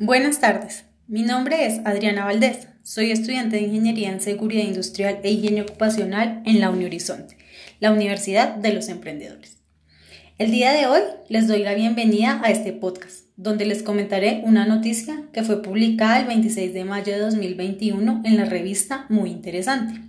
Buenas tardes, mi nombre es Adriana Valdés, soy estudiante de Ingeniería en Seguridad Industrial e Higiene Ocupacional en la Unihorizonte, la Universidad de los Emprendedores. El día de hoy les doy la bienvenida a este podcast, donde les comentaré una noticia que fue publicada el 26 de mayo de 2021 en la revista Muy Interesante.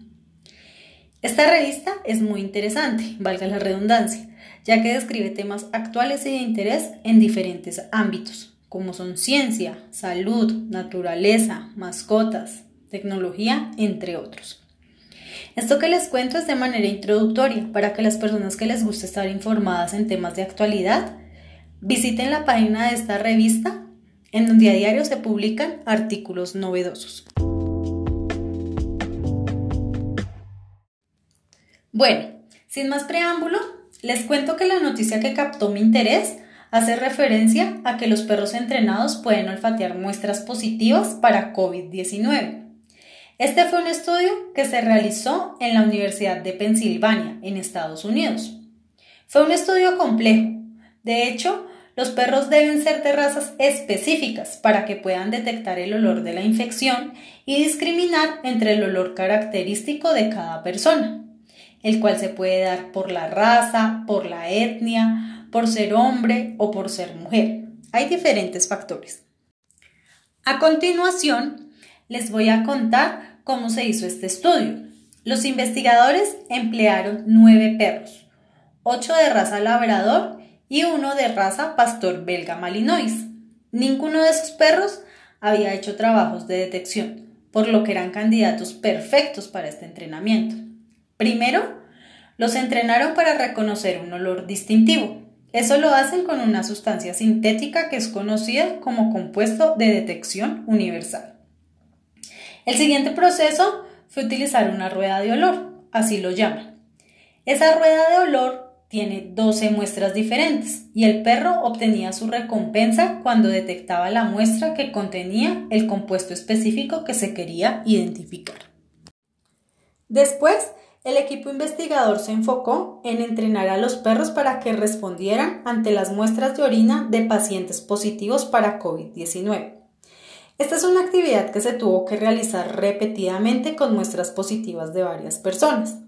Esta revista es muy interesante, valga la redundancia, ya que describe temas actuales y de interés en diferentes ámbitos, como son ciencia, salud, naturaleza, mascotas, tecnología, entre otros. Esto que les cuento es de manera introductoria para que las personas que les guste estar informadas en temas de actualidad visiten la página de esta revista en donde a diario se publican artículos novedosos. Bueno, sin más preámbulo, les cuento que la noticia que captó mi interés hace referencia a que los perros entrenados pueden olfatear muestras positivas para COVID-19. Este fue un estudio que se realizó en la Universidad de Pensilvania, en Estados Unidos. Fue un estudio complejo. De hecho, los perros deben ser de razas específicas para que puedan detectar el olor de la infección y discriminar entre el olor característico de cada persona, el cual se puede dar por la raza, por la etnia, por ser hombre o por ser mujer. Hay diferentes factores. A continuación, les voy a contar cómo se hizo este estudio. Los investigadores emplearon nueve perros, ocho de raza labrador y uno de raza pastor belga malinois. Ninguno de esos perros había hecho trabajos de detección, por lo que eran candidatos perfectos para este entrenamiento. Primero, los entrenaron para reconocer un olor distintivo. Eso lo hacen con una sustancia sintética que es conocida como compuesto de detección universal. El siguiente proceso fue utilizar una rueda de olor, así lo llaman. Esa rueda de olor tiene 12 muestras diferentes y el perro obtenía su recompensa cuando detectaba la muestra que contenía el compuesto específico que se quería identificar. Después el equipo investigador se enfocó en entrenar a los perros para que respondieran ante las muestras de orina de pacientes positivos para COVID-19. Esta es una actividad que se tuvo que realizar repetidamente con muestras positivas de varias personas.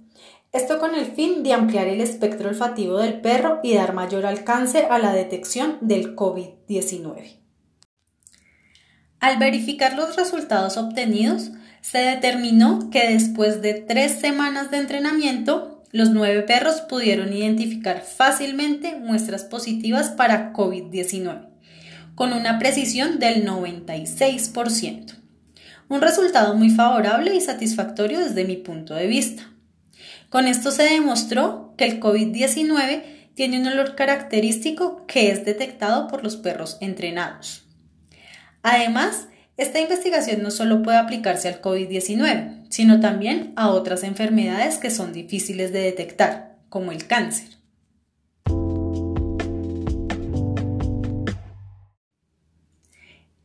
Esto con el fin de ampliar el espectro olfativo del perro y dar mayor alcance a la detección del COVID-19. Al verificar los resultados obtenidos, se determinó que después de tres semanas de entrenamiento, los nueve perros pudieron identificar fácilmente muestras positivas para COVID-19, con una precisión del 96%. Un resultado muy favorable y satisfactorio desde mi punto de vista. Con esto se demostró que el COVID-19 tiene un olor característico que es detectado por los perros entrenados. Además, esta investigación no solo puede aplicarse al COVID-19, sino también a otras enfermedades que son difíciles de detectar, como el cáncer.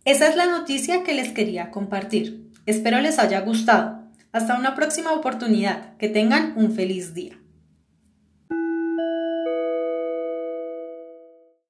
Esa es la noticia que les quería compartir. Espero les haya gustado. Hasta una próxima oportunidad. Que tengan un feliz día.